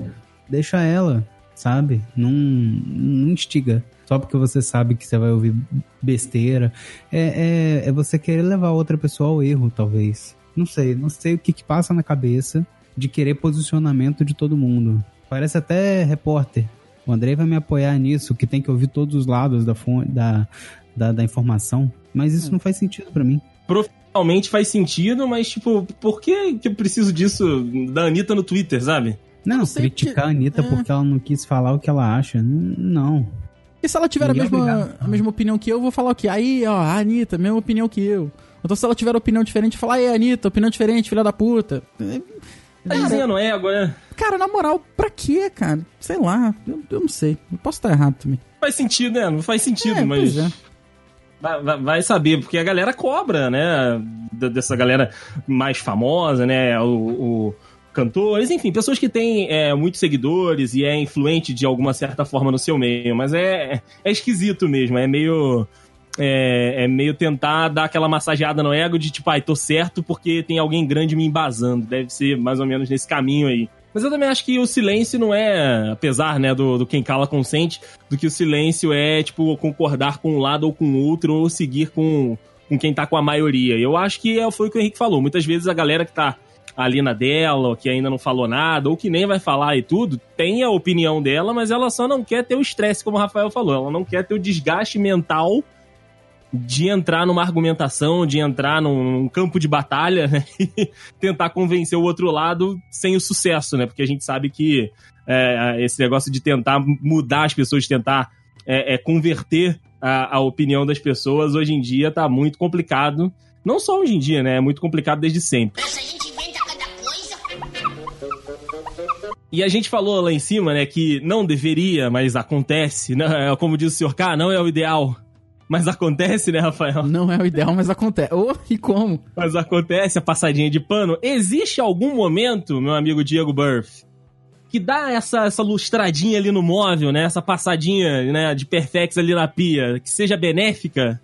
deixa ela, sabe? Não, não instiga. Só porque você sabe que você vai ouvir besteira. É, é, é você querer levar outra pessoa ao erro, talvez. Não sei, não sei o que, que passa na cabeça de querer posicionamento de todo mundo. Parece até repórter. O Andrei vai me apoiar nisso, que tem que ouvir todos os lados da, fonte, da, da, da informação. Mas isso não faz sentido pra mim. Realmente faz sentido, mas, tipo, por que, que eu preciso disso da Anitta no Twitter, sabe? Não, sei criticar que- a Anitta é. porque ela não quis falar o que ela acha. Não. E se ela tiver a Ninguém é mesma, obrigado. a mesma opinião que eu, eu vou falar o quê? Aí, ó, a Anitta, mesma opinião que eu. Então se ela tiver opinião diferente, falar, aí, Anitta, opinião diferente, filha da puta. É, Tá dizendo ego, né? Cara, na moral, pra quê, cara? Sei lá, eu, eu não sei. Eu posso estar errado também. Faz sentido, né? Não faz sentido, É, mas. pois é. Vai, vai- saber, porque a galera cobra, né? Dessa galera mais famosa, né? O, o cantores, enfim, pessoas que têm é, muitos seguidores e é influente de alguma certa forma no seu meio, mas é, é esquisito mesmo, é meio. É, é meio tentar dar aquela massageada no ego de tipo, ai, tô certo porque tem alguém grande me embasando. Deve ser mais ou menos nesse caminho aí. Mas eu também acho que o silêncio não é, apesar, né, do, do quem cala consente, do que o silêncio é, tipo, concordar com um lado ou com o outro, ou seguir com, com quem tá com a maioria. Eu acho que é, foi o que o Henrique falou. Muitas vezes a galera que tá ali na dela, ou que ainda não falou nada, ou que nem vai falar e tudo, tem a opinião dela, mas ela só não quer ter o estresse, como o Rafael falou. Ela não quer ter o desgaste mental de entrar numa argumentação, de entrar num, num campo de batalha, né? E tentar convencer o outro lado sem o sucesso, né? Porque a gente sabe que é, esse negócio de tentar mudar as pessoas, de tentar é, é, converter a, a opinião das pessoas, hoje em dia tá muito complicado. Não só hoje em dia, né? É muito complicado desde sempre. Essa gente inventa cada coisa. E a gente falou lá em cima, né, que não deveria, mas acontece, né? Como diz o senhor K, não é o ideal. Mas acontece, né, Rafael? Não é o ideal, mas acontece. Ô, e como? Mas acontece a passadinha de pano. Existe algum momento, meu amigo Diego Burff, que dá essa, essa lustradinha ali no móvel, né? Essa passadinha né, de perfex ali na pia, que seja benéfica?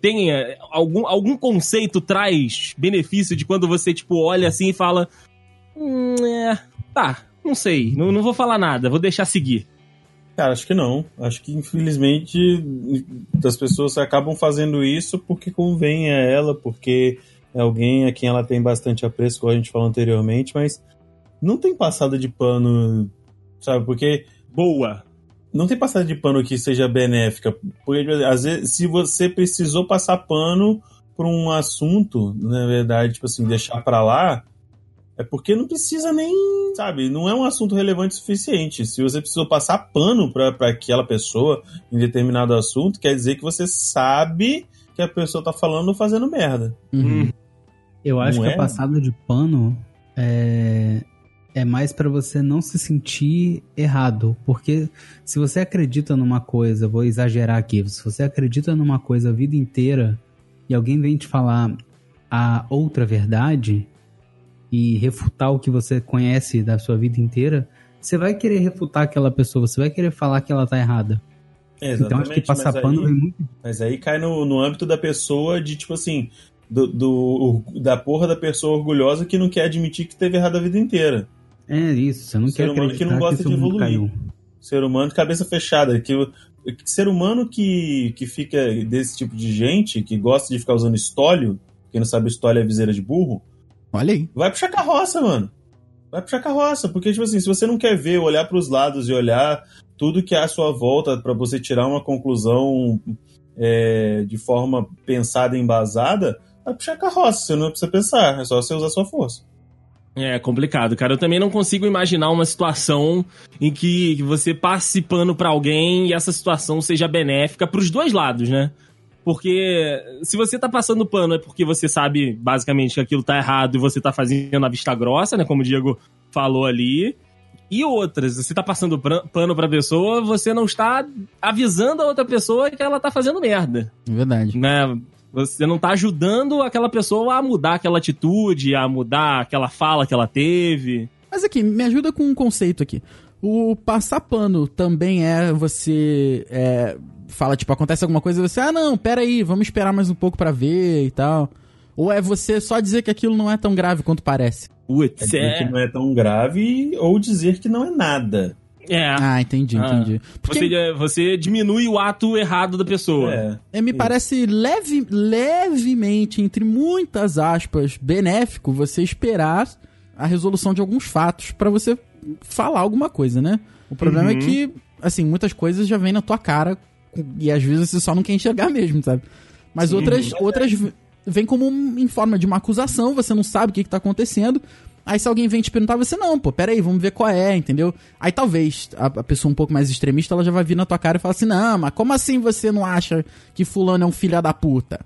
Tem algum, algum conceito traz benefício de quando você, tipo, olha assim e fala... Hum, é, tá, não sei, não, não vou falar nada, vou deixar seguir. Cara, acho que não. Acho que infelizmente as pessoas acabam fazendo isso porque convém a ela, porque é alguém a quem ela tem bastante apreço, como a gente falou anteriormente, mas não tem passada de pano, sabe? Porque Boa. Não tem passada de pano que seja benéfica. Porque tipo, às vezes, se você precisou passar pano por um assunto, na verdade, tipo assim, deixar pra lá, é porque não precisa nem, sabe, não é um assunto relevante o suficiente. Se você precisou passar pano pra, pra aquela pessoa em determinado assunto, quer dizer que você sabe que a pessoa tá falando ou fazendo merda. Uhum. Eu acho Não que é? a passada de pano é, é mais pra você não se sentir errado. Porque se você acredita numa coisa, vou exagerar aqui, se você acredita numa coisa a vida inteira e alguém vem te falar a outra verdade e refutar o que você conhece da sua vida inteira, você vai querer refutar aquela pessoa, você vai querer falar que ela tá errada. É, então acho que passar mas pano aí- vem muito. Mas aí cai no, no âmbito da pessoa de, tipo assim, do, do- da porra da pessoa orgulhosa que não quer admitir que teve errado a vida inteira. É isso, você não Ser quer humano que não gosta que de evoluir. caiu. Ser humano de cabeça fechada. Que, ser humano que, que fica desse tipo de gente, que gosta de ficar usando estólio, quem não sabe estólio é viseira de burro, Olha aí. vai puxar carroça, mano. Vai puxar carroça, porque, tipo assim, se você não quer ver, olhar pros lados e olhar tudo que há à sua volta pra você tirar uma conclusão é, de forma pensada e embasada, vai puxar carroça, você não precisa pensar, é só você usar sua força. É complicado, cara. Eu também não consigo imaginar uma situação em que você passe pano pra alguém e essa situação seja benéfica pros dois lados, né? Porque se você tá passando pano é porque você sabe basicamente que aquilo tá errado e você tá fazendo a vista grossa, né? Como o Diego falou ali. E outras, você tá passando pano pra pessoa, você não está avisando a outra pessoa que ela tá fazendo merda É verdade. né? Você não tá ajudando aquela pessoa a mudar aquela atitude, a mudar aquela fala que ela teve. Mas aqui, me ajuda com um conceito aqui. O passar pano também é você. É, fala, tipo, acontece alguma coisa e você, ah, não, pera aí, vamos esperar mais um pouco pra ver e tal. Ou é você só dizer que aquilo não é tão grave quanto parece? É Putz, dizer que é. não é tão grave ou dizer que não é nada. É. Ah, entendi, Ah. entendi. Porque Você, você diminui o ato errado da pessoa. É. é, me isso. parece leve, levemente, entre muitas aspas, benéfico você esperar a resolução de alguns fatos pra você falar alguma coisa, né? O problema é Uhum. que, assim, muitas coisas já vêm na tua cara e às vezes você só não quer enxergar mesmo, sabe? Mas Sim. outras, outras vêm como um- em forma de uma acusação, você não sabe o que, que tá acontecendo. Aí se alguém vem te perguntar, você não, pô, peraí, vamos ver qual é, entendeu? Aí talvez a, a pessoa um pouco mais extremista, ela já vai vir na tua cara e falar assim, não, mas como assim você não acha que fulano é um filho da puta?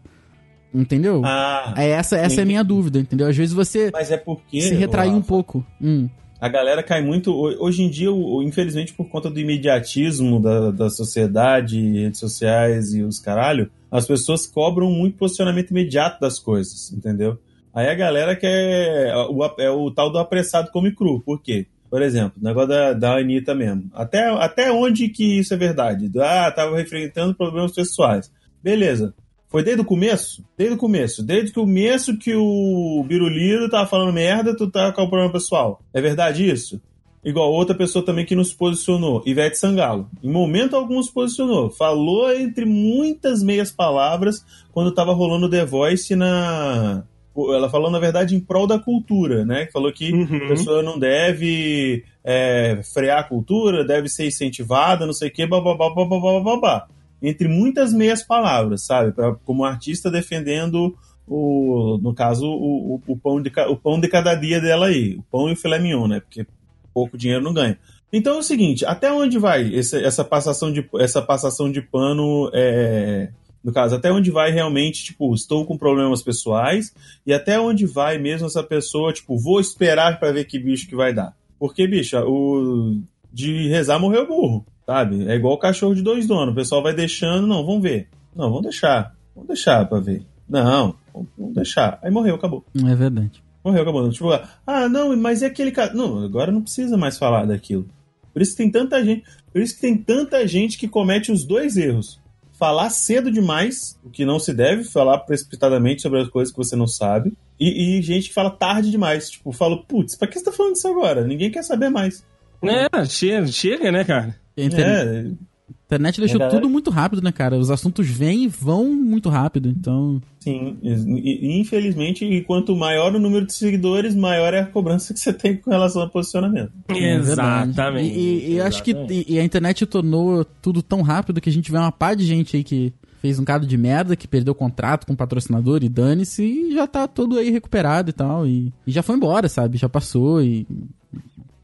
Entendeu? Ah, é essa, essa é a minha dúvida, entendeu? Às vezes você mas é porque. se retrair um pouco. Hum. A galera cai muito. ho- Hoje em dia, infelizmente, por conta do imediatismo da, da sociedade, redes sociais e os caralho, as pessoas cobram muito posicionamento imediato das coisas, entendeu? Aí a galera quer. O, é o tal do apressado come cru. Por quê? Por exemplo, o negócio da, da Anitta mesmo. Até, até onde que isso é verdade? Ah, tava enfrentando problemas pessoais. Beleza. Foi desde o começo? Desde o começo. Desde o começo que o Biruliro tava falando merda, tu tá com o problema pessoal. É verdade isso? Igual outra pessoa também que nos posicionou, Ivete Sangalo. Em momento algum se posicionou. Falou entre muitas meias palavras quando tava rolando The Voice na. Ela falou, na verdade, em prol da cultura, né? Falou que Uhum. a pessoa não deve é, frear a cultura, deve ser incentivada, não sei o quê, babá, babá, babá. Entre muitas meias palavras, sabe? Pra, como artista defendendo o, no caso, o, o, o pão de, o pão de cada dia dela aí. O pão e o filé mignon, né? Porque pouco dinheiro não ganha. Então é o seguinte, até onde vai esse- essa passação de, essa passação de pano, é, no caso, até onde vai realmente, tipo, estou com problemas pessoais e até onde vai mesmo essa pessoa, tipo, vou esperar pra ver que bicho que vai dar. Porque, bicho, o de rezar morreu burro, sabe? É igual o cachorro de dois donos, o pessoal vai deixando, não, vamos ver. Não, vamos deixar. Vamos deixar pra ver. Não, vamos vamos deixar. Aí morreu, acabou. É verdade. Morreu, acabou. Tipo, ah, não, mas é aquele cara. Não, agora não precisa mais falar daquilo. Por isso que tem tanta gente. Por isso que tem tanta gente que comete os dois erros. Falar cedo demais, o que não se deve, falar precipitadamente sobre as coisas que você não sabe. E, e gente que fala tarde demais. Tipo, fala, putz, pra que você tá falando isso agora? Ninguém quer saber mais. É, chega, chega, né, cara? Internet, É, a internet deixou galera- tudo muito rápido, né, cara? Os assuntos vêm e vão muito rápido, então... sim. Infelizmente, e quanto maior o número de seguidores, maior é a cobrança que você tem com relação ao posicionamento. É. Exatamente. E, e- e acho que e, e a internet tornou tudo tão rápido que a gente vê uma pá de gente aí que fez um cado de merda, que perdeu o contrato com o patrocinador e dane-se, e já tá todo aí recuperado e tal. E, e já foi embora, sabe? Já passou e.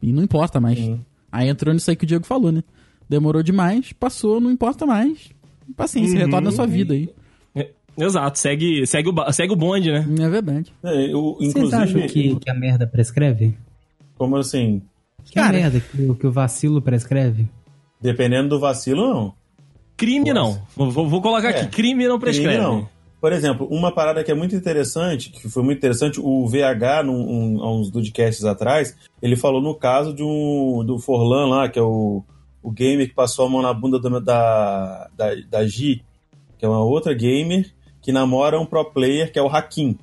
E não importa mais. Sim. Aí entrou nisso aí que o Diego falou, né? Demorou demais, passou, não importa mais. Paciência, Uhum. retorna à sua vida aí. Exato, segue, segue, o, segue o bonde, né? É verdade. É, eu, Vocês acham inclusive, que, que a merda prescreve? como assim, Que Cara- merda que, o- que o vacilo prescreve? dependendo do vacilo, não. Crime não. Vou, vou- vou colocar É. aqui, crime não prescreve. Crime, não. Por exemplo, uma parada que é muito interessante, que foi muito interessante, o VH, num, um, há uns podcasts atrás, ele falou no caso de um, do Forlan lá, que é o, o gamer que passou a mão na bunda do- da, da, da Gi, que é uma outra gamer, que namora um pro player, que é o Hakim.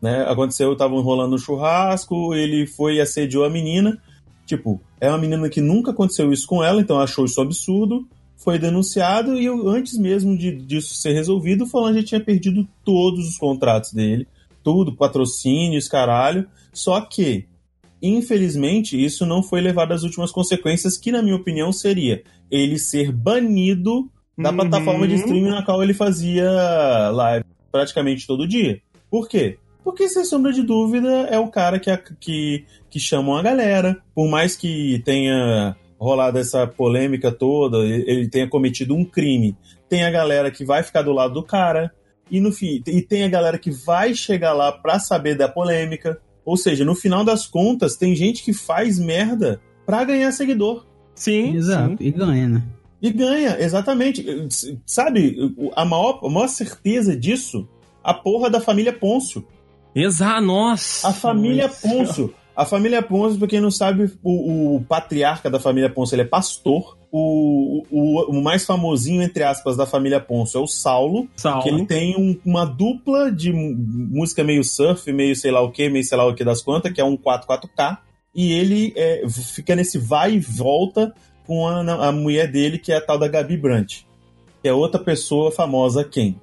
Né? Aconteceu, estavam rolando um churrasco, ele foi e assediou a menina. Tipo, é uma menina que nunca aconteceu isso com ela, então achou isso absurdo foi denunciado e antes mesmo de, disso ser resolvido, o Falan já tinha perdido todos os contratos dele, tudo, patrocínios, caralho. Só que, infelizmente, isso não foi levado às últimas consequências, que na minha opinião seria ele ser banido da Uhum. plataforma de streaming na qual ele fazia live praticamente todo dia. Por quê? Porque, sem sombra de dúvida, é o cara que, que, que chamam a galera. Por mais que tenha rolado essa polêmica toda, ele tenha cometido um crime, tem a galera que vai ficar do lado do cara, e no fim, e tem a galera que vai chegar lá pra saber da polêmica. Ou seja, no final das contas, tem gente que faz merda pra ganhar seguidor. Sim. Exato, sim. e ganha, né? E ganha, exatamente. Sabe, a maior, a maior certeza disso, a porra da família Pôncio. Exato, nossa. A família Nossa. Pôncio. A família Pôncio, pra quem não sabe, o, o patriarca da família Pôncio ele é pastor. O, o, o mais famosinho, entre aspas, da família Pôncio é o Saulo. Saulo. Que ele tem um- uma dupla de música meio surf, meio sei lá o que, meio sei lá o que das quantas, que é um 44K. E ele é, fica nesse vai e volta com a, a mulher dele, que é a tal da Gabi Brandt. Que é outra pessoa famosa, quem?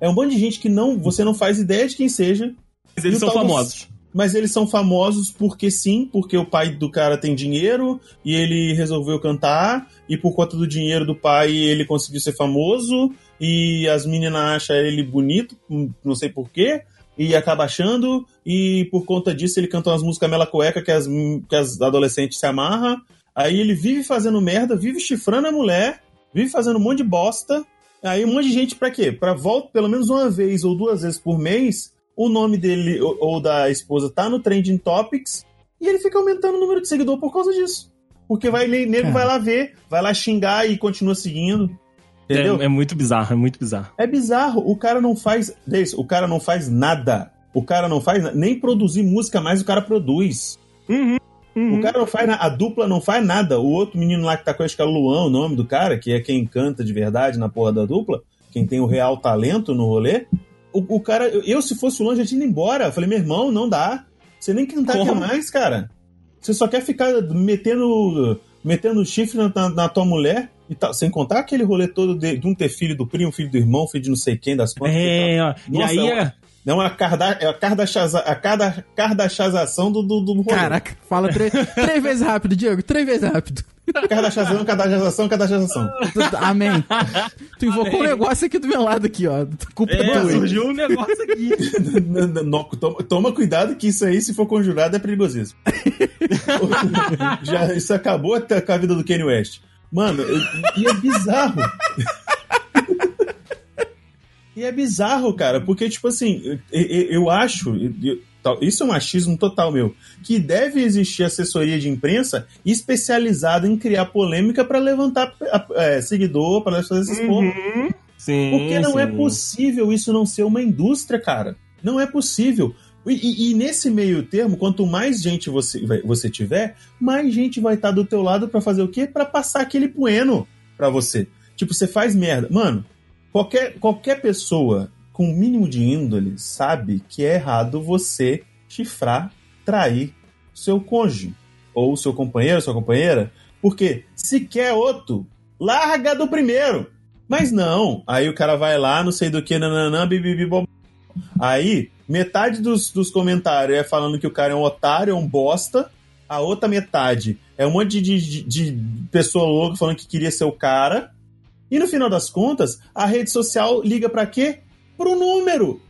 É um monte de gente que não, você não faz ideia de quem seja, Mas eles são famosos. Mas eles são famosos porque sim, porque o pai do cara tem dinheiro e ele resolveu cantar, e por conta do dinheiro do pai ele conseguiu ser famoso, e as meninas acham ele bonito, hum, não sei porquê, e acaba achando, e por conta disso ele canta umas músicas mela cueca que as, que as adolescentes se amarram, aí ele vive fazendo merda, vive chifrando a mulher, vive fazendo um monte de bosta, aí um monte de gente pra quê? Pra volta pelo menos uma vez ou duas vezes por mês o nome dele ou, ou da esposa tá no Trending Topics e ele fica aumentando o número de seguidor por causa disso. Porque vai nego Cara. vai lá ver, vai lá xingar e continua seguindo. Entendeu? É, é muito bizarro, é muito bizarro. É, bizarro, o cara não faz. Deis, o cara não faz nada. O cara não faz nem produzir música mais, o cara produz. O cara não faz a dupla não faz nada. O outro menino lá que tá com acho que é o Luan, o nome do cara, que é quem canta de verdade na porra da dupla, quem tem o real talento no rolê. O, o cara, eu, se fosse o Luan já tinha ido embora. Eu falei, meu irmão, não dá. Você nem cantar Como? quer mais, cara. Você só quer ficar metendo, metendo chifre na, na- tua mulher e tal. Sem contar aquele rolê todo de, de um ter filho do primo, filho do irmão, filho de não sei quem, das contas. É, e Nossa, aí é é. É uma carda, é a cardachaza- a carda, cardachazação do, do, do rolê. Caraca, fala três, três vezes rápido, Diego, três vezes rápido. Cardachazação, cardachazação, cardachazação. Amém. Tu invocou um negócio aqui do meu lado aqui, ó. Culpa É, tua. surgiu um negócio aqui. Não, toma, toma cuidado que isso aí, se for conjurado, é perigosíssimo. Já, isso acabou até com a vida do Kanye West. Mano, e é bizarro. E é bizarro, cara, porque, tipo assim, eu, eu- acho, eu- isso é um machismo total meu, que deve existir assessoria de imprensa especializada em criar polêmica pra levantar é, seguidor, pra fazer essas porra. Uhum. Sim. Porque não é sim. possível isso não ser uma indústria, cara. Não é possível. E, e- e nesse meio termo, quanto mais gente você, você tiver, mais gente vai estar do teu lado pra fazer o quê? Pra passar aquele bueno pra você. Tipo, você faz merda. Mano, qualquer, qualquer pessoa com o mínimo de índole sabe que é errado você chifrar, trair seu cônjuge. Ou seu companheiro, sua companheira. Porque se quer outro, larga do primeiro. Mas não. Aí o cara vai lá, não sei do que, nananã, bibibi, bom. Aí, metade dos, dos comentários é falando que o cara é um otário, é um bosta. A outra metade é um monte de, de, de pessoa louca falando que queria ser o cara. E no final das contas, a rede social liga pra quê? Pro número.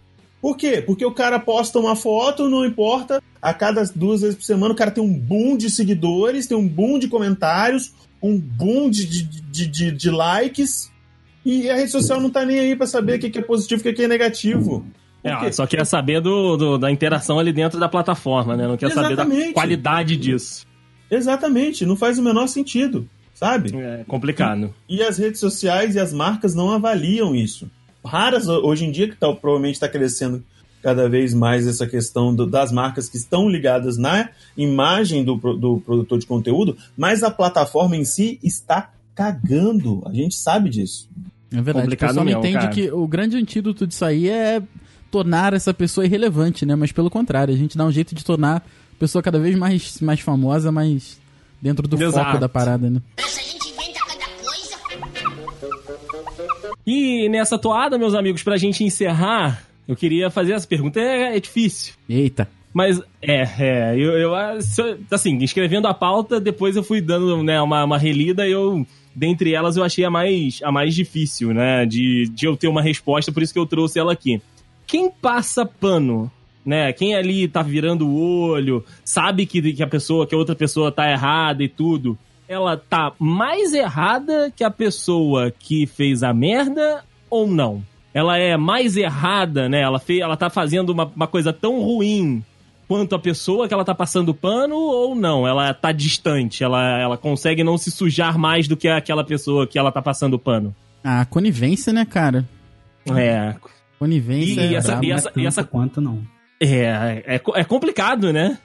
Por quê? Porque o cara posta uma foto, não importa, a cada duas vezes por semana o cara tem um boom de seguidores, tem um boom de comentários, um boom de, de, de, de- de likes, e a rede social não tá nem aí pra saber o que é positivo e o que é negativo. É, só quer saber do, do- da interação ali dentro da plataforma, né? Não quer saber da Exatamente. qualidade disso. Exatamente, não faz o menor sentido, sabe? É complicado. E as redes sociais e as marcas não avaliam isso. Raras ho- hoje em dia, que tá, provavelmente está crescendo cada vez mais essa questão do- das marcas que estão ligadas na imagem do, do produtor de conteúdo, mas a plataforma em si está cagando. A gente sabe disso. É verdade, Complicado o pessoal não entende cara. que o grande antídoto disso aí é tornar essa pessoa irrelevante, né? Mas pelo contrário, a gente dá um jeito de tornar a pessoa cada vez mais, mais famosa, mais dentro do Exato. foco da parada, né? Essa gente inventa cada coisa. E nessa toada, meus amigos, pra gente encerrar, eu queria fazer essa pergunta. É, é difícil. Eita. Mas, é, é, eu, eu, assim, escrevendo a pauta, depois eu fui dando, né, uma, uma relida e eu, dentre elas, eu achei a mais, a mais difícil, né, de, de eu ter uma resposta, por isso que eu trouxe ela aqui. Quem passa pano né? Quem ali tá virando o olho, sabe que, que a pessoa, que a outra pessoa tá errada e tudo, ela tá mais errada que a pessoa que fez a merda ou não? Ela é mais errada, né? Ela, fez, ela tá fazendo uma, uma coisa tão ruim quanto a pessoa que ela tá passando pano ou não? Ela tá distante, ela, ela consegue não se sujar mais do que aquela pessoa que ela tá passando pano. Ah, conivência, né, cara? É. Conivência. E, e essa, brabo, e não é essa, e essa quanto não. É, é, é complicado, né?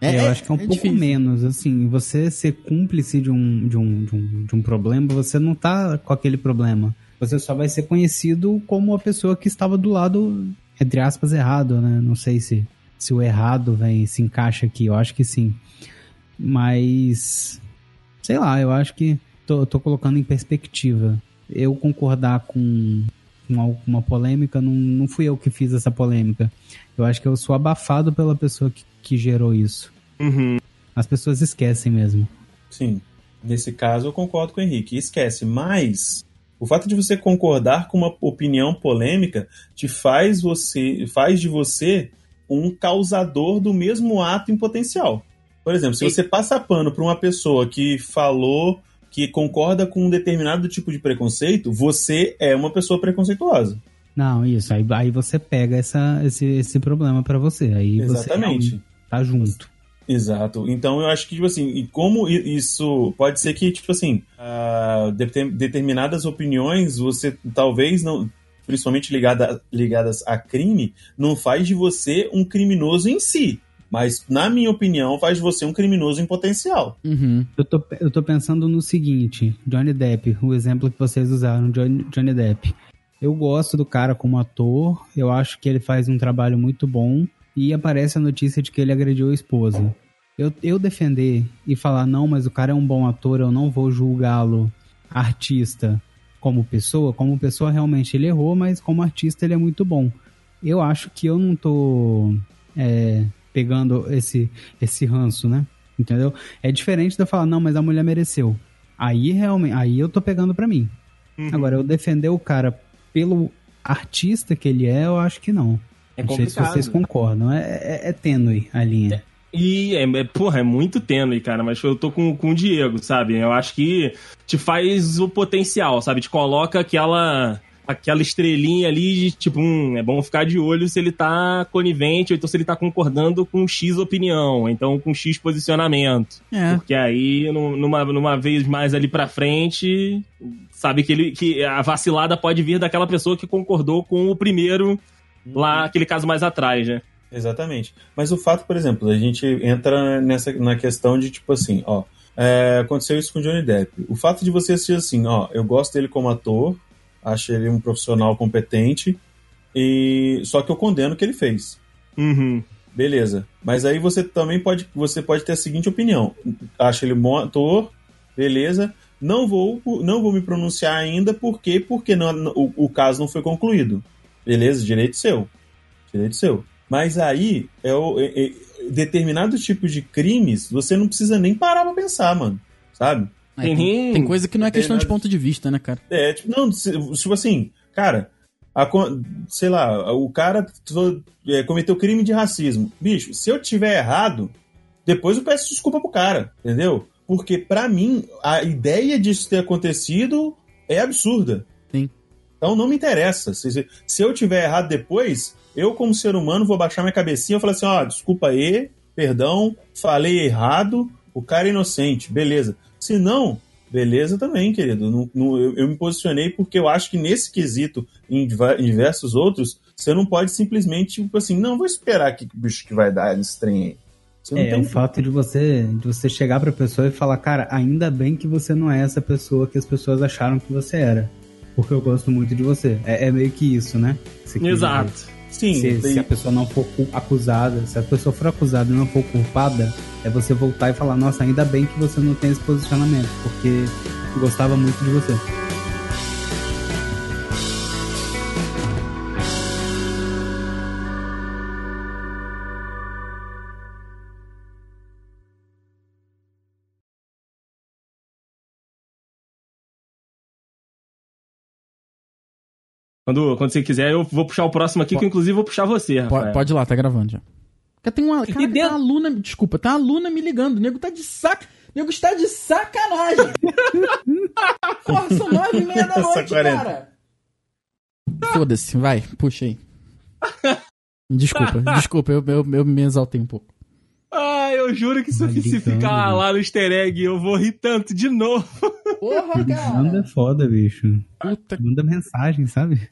É, eu é- acho que é um pouco difícil. menos, assim, você ser cúmplice de um, de, um, de, um, de um problema, você não tá com aquele problema. Você só vai ser conhecido como a pessoa que estava do lado, entre aspas, errado, né? Não sei se, se o errado vem, se encaixa aqui, eu acho que sim. Mas, sei lá, eu acho que tô, tô colocando em perspectiva. Eu concordar com, com alguma polêmica, não, não fui eu que fiz essa polêmica. Eu acho que eu sou abafado pela pessoa que, que gerou isso. Uhum. As pessoas esquecem mesmo. Sim. Nesse caso, eu concordo com o Henrique. Esquece. Mas o fato de você concordar com uma opinião polêmica te faz você faz de você um causador do mesmo ato em potencial. Por exemplo, se E- você passa pano para uma pessoa que falou que concorda com um determinado tipo de preconceito, você é uma pessoa preconceituosa. Não, isso. Aí, aí você pega essa, esse, esse problema pra você. Aí você Exatamente. realmente tá junto. Exato. Então eu acho que, tipo assim, e como isso pode ser que, tipo assim, deter- determinadas opiniões você talvez não. Principalmente ligada, ligadas a crime, não faz de você um criminoso em si. Mas, na minha opinião, faz de você um criminoso em potencial. Uhum. Eu tô, eu tô pensando no seguinte: Johnny Depp, o exemplo que vocês usaram, Johnny, Johnny Depp. Eu gosto do cara como ator, eu acho que ele faz um trabalho muito bom e aparece a notícia de que ele agrediu a esposa. Eu, eu defender e falar, não, mas o cara é um bom ator, eu não vou julgá-lo artista como pessoa, como pessoa realmente ele errou, mas como artista ele é muito bom. Eu acho que eu não tô é, pegando esse, esse ranço, né? Entendeu? É diferente de eu falar, não, mas a mulher mereceu. Aí realmente, aí eu tô pegando pra mim. Agora, eu defender o cara pelo artista que ele é, eu acho que não. É não sei se vocês concordam. É, é, é tênue a linha. E, é, é- porra, é muito tênue, cara, mas eu tô com, com o Diego, sabe? Eu acho que te faz o potencial, sabe? Te coloca aquela aquela estrelinha ali de tipo, hum, é bom ficar de olho se ele tá conivente, ou então se ele tá concordando com X opinião, ou então com X posicionamento. É. Porque aí, nu- numa, numa vez mais ali pra frente, sabe que, ele, que a vacilada pode vir daquela pessoa que concordou com o primeiro, lá, aquele caso mais atrás, né? Exatamente. Mas o fato, por exemplo, a gente entra nessa na questão de tipo assim, ó, é, aconteceu isso com o Johnny Depp. O fato de você assistir assim, ó, eu gosto dele como ator, acho ele um profissional competente, e só que eu condeno o que ele fez. Uhum. Beleza. Mas aí você também pode, você pode ter a seguinte opinião: acho ele um bom ator, beleza. Não vou, não vou me pronunciar ainda, por quê? Porque não, o, o caso não foi concluído. Beleza, direito seu. Direito seu. Mas aí, é o, é- é- determinado tipo de crimes, você não precisa nem parar pra pensar, mano. Sabe? Aí tem, Tem- tem coisa que não é questão de ponto de vista, né, cara? É, tipo, não, tipo assim, cara, a sei lá, o cara é, cometeu crime de racismo. Bicho, se eu tiver errado, depois eu peço desculpa pro cara, entendeu? Porque pra mim, a ideia disso ter acontecido é absurda. Sim. Então não me interessa. Se, se- se eu tiver errado depois, eu como ser humano vou baixar minha cabecinha e falar assim, ó, desculpa aí, perdão, falei errado, o cara é inocente, beleza. Se não, beleza também, querido. Não- não- eu, eu me posicionei porque eu acho que nesse quesito, em, em diversos outros, você não pode simplesmente, tipo assim, não, vou esperar que bicho que vai dar nesse trem aí. Você não É, tem o fato de você, de você chegar pra pessoa e falar, cara, ainda bem que você não é essa pessoa que as pessoas acharam que você era. Porque eu gosto muito de você. É, é meio que isso, né? Exato. Sim, Se, tem- se a pessoa não for cu- acusada, se a pessoa for acusada e não for culpada, é você voltar e falar, nossa, ainda bem que você não tem esse posicionamento, porque gostava muito de você. Quando, quando você quiser, eu vou puxar o próximo aqui, que eu, inclusive vou puxar você, Rafael. Pode, pode ir lá, tá gravando já. Porque tem uma. Cara, dentro- uma aluna. Desculpa, tem uma aluna me ligando. O nego tá de sac. O nego está de sacanagem. Porra, são nove e meia da noite, 40. cara. Foda-se, vai, puxa aí. Desculpa, desculpa, eu, eu, eu me exaltei um pouco. Ah, eu juro que se, ficar lá no easter egg, eu vou rir tanto de novo. Porra, Manda cara. é foda, bicho. Puta Manda mensagem, sabe?